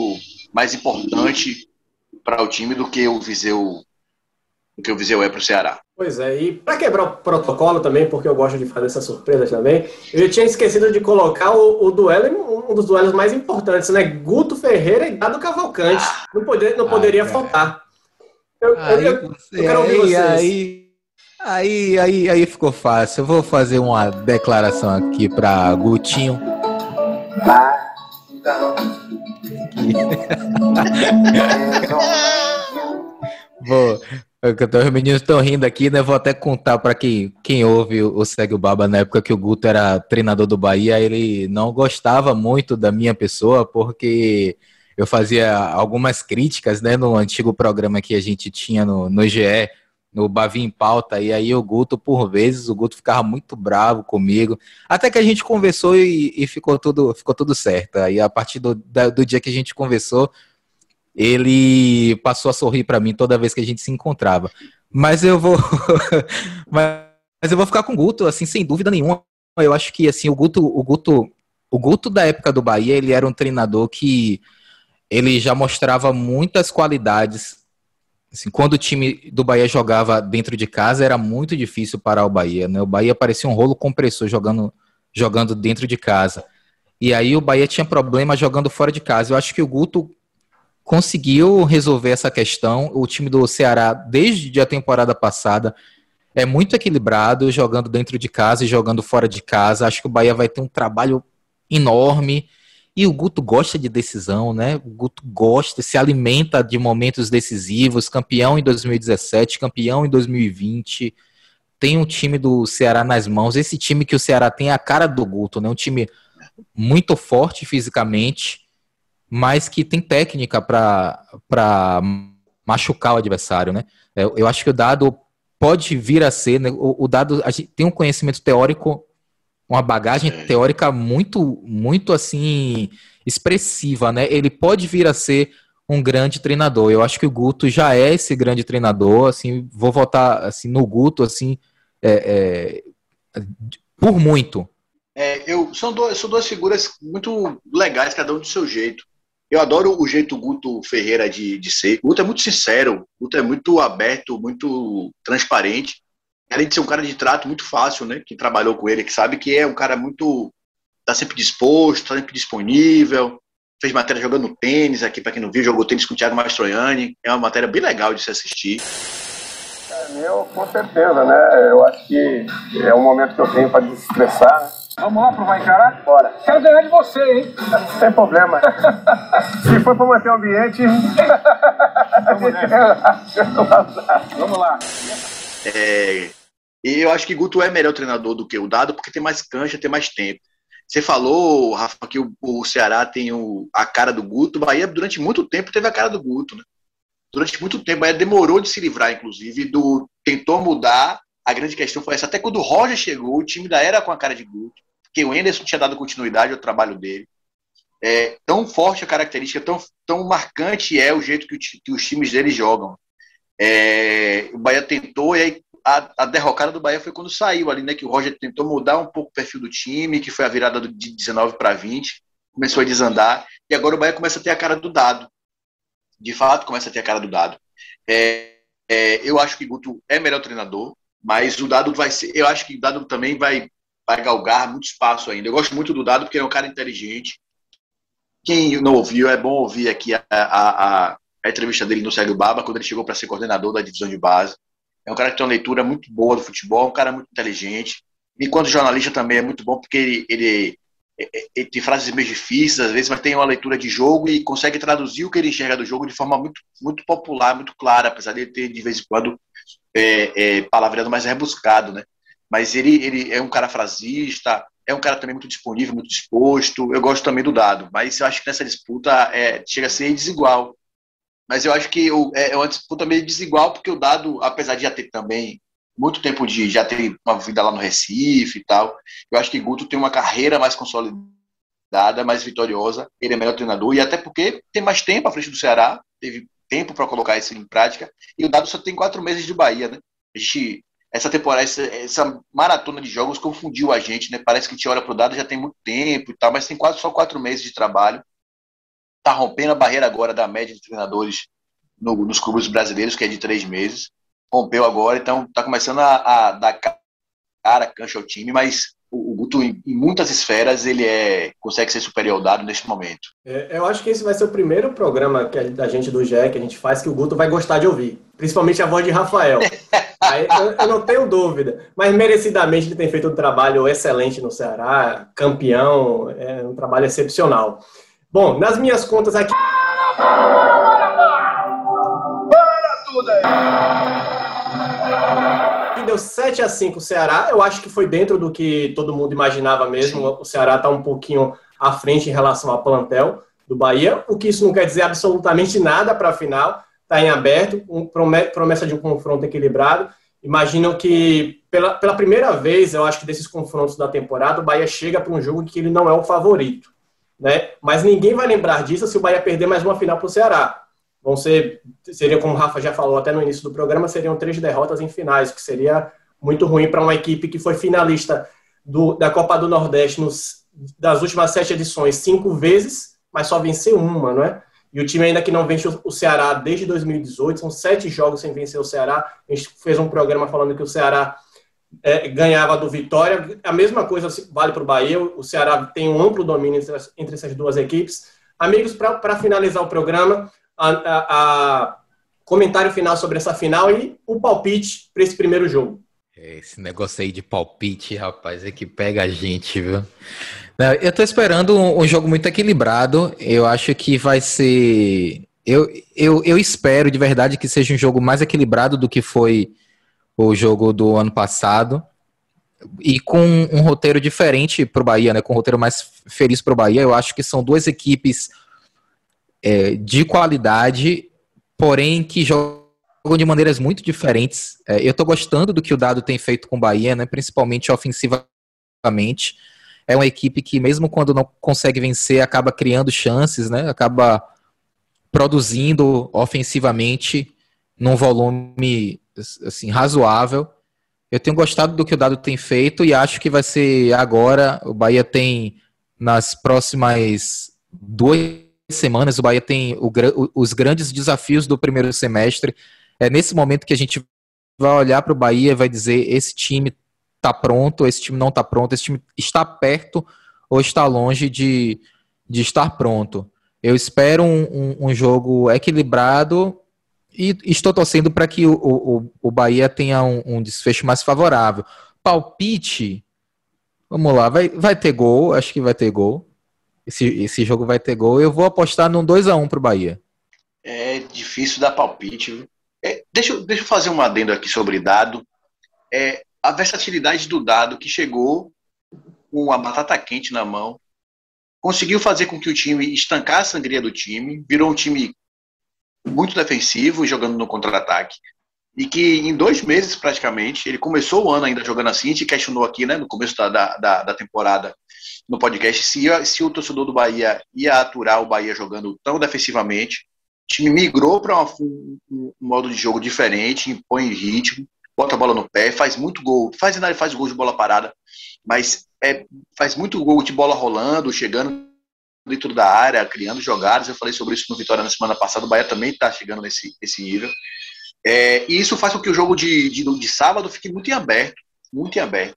mais importante para o time do que o Viseu do que o Viseu é para o Ceará. Pois é, e para quebrar o protocolo também, porque eu gosto de fazer essas surpresas também, eu tinha esquecido de colocar o, o duelo, um dos duelos mais importantes, né? Guto Ferreira e Dado Cavalcante. Ah, não, poder, não poderia ai, faltar. Eu, aí, eu, você, eu quero ouvir aí, vocês. Aí, aí, aí, aí ficou fácil. Eu vou fazer uma declaração aqui para Gutinho. Ah, não. Vou. Os meninos estão rindo aqui, né? Vou até contar para quem, quem ouve o Segue o Baba na época que o Guto era treinador do Bahia, ele não gostava muito da minha pessoa, porque eu fazia algumas críticas, né, no antigo programa que a gente tinha no, no GE, no Bavi em pauta, e aí o Guto, por vezes, o Guto ficava muito bravo comigo, até que a gente conversou e, e ficou, tudo, ficou tudo certo. Aí a partir do, do dia que a gente conversou, ele passou a sorrir para mim toda vez que a gente se encontrava. Mas eu vou. mas eu vou ficar com o Guto, assim, sem dúvida nenhuma. Eu acho que assim, o Guto, o Guto, o Guto da época do Bahia, ele era um treinador que ele já mostrava muitas qualidades. Assim, quando o time do Bahia jogava dentro de casa, era muito difícil parar o Bahia. Né? O Bahia parecia um rolo compressor jogando, jogando dentro de casa. E aí o Bahia tinha problema jogando fora de casa. Eu acho que o Guto conseguiu resolver essa questão. O time do Ceará, desde a temporada passada, é muito equilibrado, jogando dentro de casa e jogando fora de casa. Acho que o Bahia vai ter um trabalho enorme. E o Guto gosta de decisão, né? O Guto gosta, se alimenta de momentos decisivos, campeão em 2017, campeão em 2020. Tem um time do Ceará nas mãos. Esse time que o Ceará tem é a cara do Guto, né? Um time muito forte fisicamente, mas que tem técnica para machucar o adversário, né? Eu, eu, acho que o dado pode vir a ser, né? o, a gente tem um conhecimento teórico uma bagagem é. teórica muito, muito assim expressiva, né? Ele pode vir a ser um grande treinador. Eu acho que o Guto já é esse grande treinador. Assim, vou votar assim no Guto, assim, é, é, por muito. É, eu são, dois, são duas figuras muito legais, cada um do seu jeito. Eu adoro o jeito Guto Ferreira de, de ser. O Guto é muito sincero, o Guto é muito aberto, muito transparente além de ser um cara de trato muito fácil, né? Que trabalhou com ele, que sabe que é um cara muito. tá sempre disposto, tá sempre disponível. Fez matéria jogando tênis aqui, para quem não viu, jogou tênis com o Thiago Mastroianni. É uma matéria bem legal de se assistir. É, eu, com certeza, né? Eu acho que é um momento que eu tenho para desestressar. Vamos lá pro Vai Encarar? Bora. Quero ganhar de você, hein? Tem problema. Se for para manter o ambiente. Vamos. Vamos lá. É, e eu acho que Guto é melhor treinador do que o Dado, porque tem mais cancha, tem mais tempo. Você falou, Rafa, que o, o Ceará tem o, a cara do Guto. O Bahia, durante muito tempo, teve a cara do Guto. Né? Durante muito tempo, o Bahia demorou de se livrar, inclusive, do. Tentou mudar. A grande questão foi essa. Até quando o Roger chegou, o time da era com a cara de Guto, porque o Enderson tinha dado continuidade ao trabalho dele. É, tão forte a característica, tão, tão marcante é o jeito que, o, que os times dele jogam. É, o Bahia tentou, e aí a, a, derrocada do Bahia foi quando saiu ali, né? Que o Roger tentou mudar um pouco o perfil do time, que foi a virada de 19 para 20, começou a desandar, e agora o Bahia começa a ter a cara do dado. De fato, começa a ter a cara do dado. É, é, eu acho que Guto é melhor treinador, mas o dado vai ser. Eu acho que o dado também vai, vai galgar muito espaço ainda. Eu gosto muito do dado porque é um cara inteligente. Quem não ouviu, é bom ouvir aqui a, a, a a entrevista dele no Sérgio Baba, quando ele chegou para ser coordenador da divisão de base. É um cara que tem uma leitura muito boa do futebol, um cara muito inteligente. E jornalista também é muito bom, porque ele, ele, ele tem frases meio difíceis, às vezes, mas tem uma leitura de jogo e consegue traduzir o que ele enxerga do jogo de forma muito, muito popular, muito clara, apesar de ele ter, de vez em quando, é, é, mais rebuscado, né? Mas ele, ele é um cara frasista, é um cara também muito disponível, muito disposto. Eu gosto também do dado, mas eu acho que nessa disputa é, chega a ser desigual mas eu acho que é, é uma disputa meio desigual, porque o Dado, apesar de já ter também muito tempo de já ter uma vida lá no Recife e tal, eu acho que Guto tem uma carreira mais consolidada, mais vitoriosa, ele é melhor treinador, e até porque tem mais tempo à frente do Ceará, teve tempo para colocar isso em prática, e o Dado só tem quatro meses de Bahia, né? A gente, essa temporada, essa, essa maratona de jogos confundiu a gente, né? Parece que a gente olha para o Dado já tem muito tempo e tal, mas tem quase só quatro meses de trabalho, está rompendo a barreira agora da média de treinadores no, nos clubes brasileiros, que é de três meses. Rompeu agora, então está começando a, a, dar cara, cancha ao time, mas o, o Guto, em, em, muitas esferas, ele é, consegue ser superior ao dado neste momento. É, eu acho que esse vai ser o primeiro programa que a, da gente do GE que a gente faz que o Guto vai gostar de ouvir, principalmente a voz de Rafael. Aí, eu, eu, não tenho dúvida, mas merecidamente ele tem feito um trabalho excelente no Ceará, campeão, é um trabalho excepcional. Bom, nas minhas contas aqui. Para tudo aí! Deu 7 a 5 o Ceará. Eu acho que foi dentro do que todo mundo imaginava mesmo. Sim. O Ceará está um pouquinho à frente em relação ao plantel do Bahia, o que isso não quer dizer absolutamente nada para a final. Está em aberto, um, promessa de um confronto equilibrado. Imagino que, pela, pela primeira vez, eu acho que desses confrontos da temporada, o Bahia chega para um jogo que ele não é o favorito né? Mas ninguém vai lembrar disso se o Bahia perder mais uma final para o Ceará. Vão ser, seria como o Rafa já falou até no início do programa, seriam três derrotas em finais, que seria muito ruim para uma equipe que foi finalista do, da Copa do Nordeste nos, das últimas sete edições cinco vezes, mas só venceu uma, não é? E o time ainda que não vence o Ceará desde 2018, são sete jogos sem vencer o Ceará. A gente fez um programa falando que o Ceará é, ganhava do Vitória. A mesma coisa vale para o Bahia. O Ceará tem um amplo domínio entre, entre essas duas equipes. Amigos, para finalizar o programa, a, a, a, comentário final sobre essa final e o palpite para esse primeiro jogo. Esse negócio aí de palpite, rapaz, é que pega a gente, viu? Eu tô esperando um, um jogo muito equilibrado. Eu acho que vai ser. Eu, eu, eu espero de verdade que seja um jogo mais equilibrado do que foi o jogo do ano passado. E com um roteiro diferente para o Bahia, né? Com um roteiro mais feliz para o Bahia. Eu acho que são duas equipes é, de qualidade, porém que jogam de maneiras muito diferentes. É, eu estou gostando do que o Dado tem feito com o Bahia, né, principalmente ofensivamente. É uma equipe que, mesmo quando não consegue vencer, acaba criando chances, né, acaba produzindo ofensivamente num volume assim, razoável. Eu tenho gostado do que o Dado tem feito e acho que vai ser agora. O Bahia tem, nas próximas duas semanas, o Bahia tem o, os grandes desafios do primeiro semestre. É nesse momento que a gente vai olhar para o Bahia e vai dizer: esse time está pronto, esse time não está pronto, esse time está perto ou está longe de, de estar pronto. Eu espero um, um, um jogo equilibrado e estou torcendo para que o, o, o Bahia tenha um, um, desfecho mais favorável. Palpite, vamos lá, vai, vai ter gol, acho que vai ter gol. Esse, esse jogo vai ter gol. Eu vou apostar num 2x1 pro Bahia. É difícil dar palpite, viu? É, deixa, deixa eu fazer um adendo aqui sobre dado. É, a versatilidade do dado que chegou com a batata quente na mão, conseguiu fazer com que o time estancasse a sangria do time, virou um time muito defensivo jogando no contra-ataque. E que em dois meses, praticamente, ele começou o ano ainda jogando assim, a gente questionou aqui, né, no começo da, da, da temporada, no podcast, se, se o torcedor do Bahia ia aturar o Bahia jogando tão defensivamente. O time migrou para um, um, modo de jogo diferente, impõe ritmo, bota a bola no pé, faz muito gol, faz faz gol de bola parada, mas é, faz muito gol de bola rolando, chegando dentro da área, criando jogadas. Eu falei sobre isso no Vitória na semana passada. O Bahia também está chegando nesse, nesse nível. É, e isso faz com que o jogo de, de, de, sábado fique muito em aberto, muito em aberto.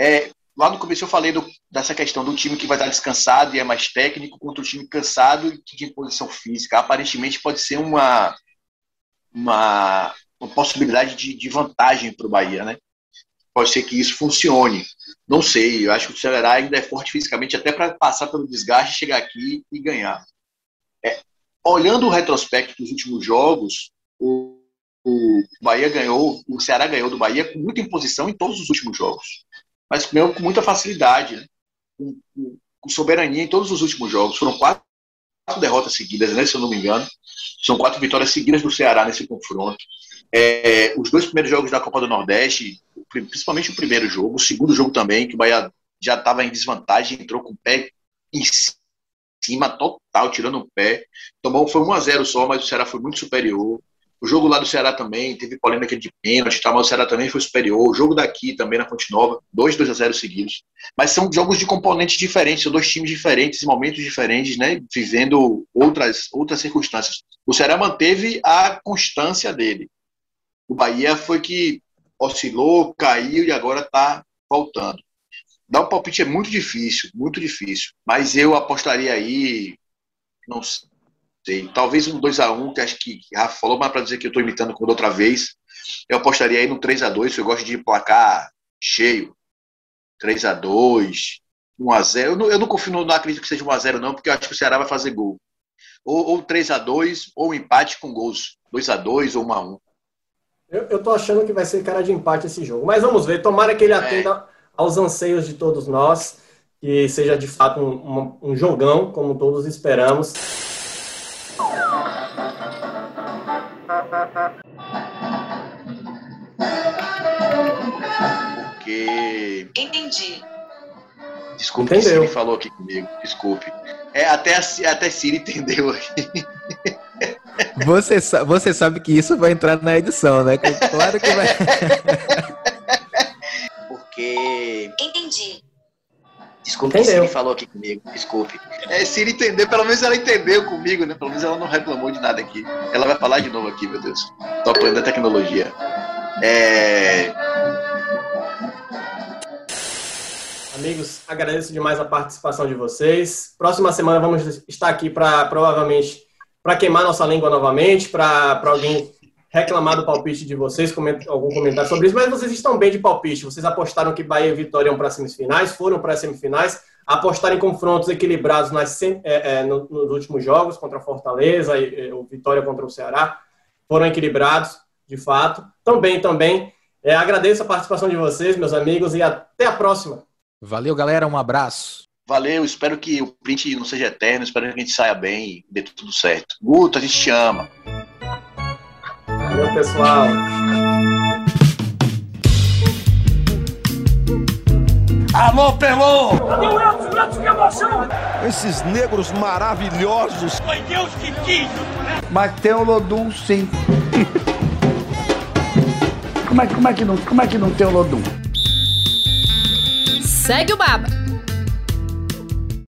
É, lá no começo eu falei do, dessa questão do time que vai estar descansado e é mais técnico contra o time cansado e que tem posição física. Aparentemente pode ser uma, uma, uma possibilidade de, de vantagem para o Bahia, né? Pode ser que isso funcione. Não sei, eu acho que o Ceará ainda é forte fisicamente até para passar pelo desgaste, chegar aqui e ganhar. É, olhando o retrospecto dos últimos jogos, o, o Bahia ganhou, o Ceará ganhou do Bahia com muita imposição em todos os últimos jogos mas comeu com muita facilidade, né? com, com, com, soberania em todos os últimos jogos. Foram quatro, quatro, derrotas seguidas, né, se eu não me engano. São quatro vitórias seguidas do Ceará nesse confronto. É, os dois primeiros jogos da Copa do Nordeste, principalmente o primeiro jogo, o segundo jogo também, que o Bahia já estava em desvantagem, entrou com o pé em cima total, tirando o pé. Tomou, foi 1 a 0 só, mas o Ceará foi muito superior. O jogo lá do Ceará também teve polêmica de pênalti, tá, mas o Ceará também foi superior. O jogo daqui também na Fonte Nova, 2 2 a 0 seguidos. Mas são jogos de componentes diferentes, são dois times diferentes, momentos diferentes, né, vivendo outras outras circunstâncias. O Ceará manteve a constância dele. O Bahia foi que oscilou, caiu e agora está voltando. Dar um palpite é muito difícil, muito difícil. Mas eu apostaria aí, não sei. Talvez um 2x1, que acho que Rafa falou, mas para dizer que eu estou imitando como da outra vez, eu apostaria aí no 3x2, eu gosto de placar cheio. 3x2, 1x0. Eu não, eu não confio, não acredito que seja 1x0, não, porque eu acho que o Ceará vai fazer gol. Ou, ou 3x2, ou um empate com gols. 2x2 ou 1x1. Eu, eu tô achando que vai ser cara de empate esse jogo. Mas vamos ver. Tomara que ele é. atenda é. aos anseios de todos nós. Que seja de fato um, um, um jogão, como todos esperamos. Porque. Entendi. Desculpe entendeu. que Siri falou aqui comigo. Desculpe. É, até, até Siri entendeu aqui. Você, você sabe que isso vai entrar na edição, né? Claro que vai. Porque. Entendi. Desculpe, Entendeu. Siri falou aqui comigo. Desculpe. É, Siri entendeu, pelo menos ela entendeu comigo, né? Pelo menos ela não reclamou de nada aqui. Ela vai falar de novo aqui, meu Deus. Tô apoiando a tecnologia. É. Amigos, agradeço demais a participação de vocês. Próxima semana vamos estar aqui para provavelmente para queimar nossa língua novamente, para alguém reclamar do palpite de vocês, coment, algum comentário sobre isso, mas vocês estão bem de palpite. Vocês apostaram que Bahia e Vitória iam para semifinais, foram para semifinais, apostaram em confrontos equilibrados nas, é, é, no- nos últimos jogos contra a Fortaleza e, e o Vitória contra o Ceará. Foram equilibrados, de fato. Também, também. É, agradeço a participação de vocês, meus amigos, e até a próxima. Valeu, galera. Um abraço. Valeu, espero que o print não seja eterno, espero que a gente saia bem e dê tudo certo. Guto, a gente te ama. Valeu, pessoal. Alô, Pelô! Cadê o Edson? Edson, que emoção! Esses negros maravilhosos. Foi Deus que quis! Mas tem o Lodum, sim. como, é, como, é que não, como é que não tem o Lodum? Segue o Baba.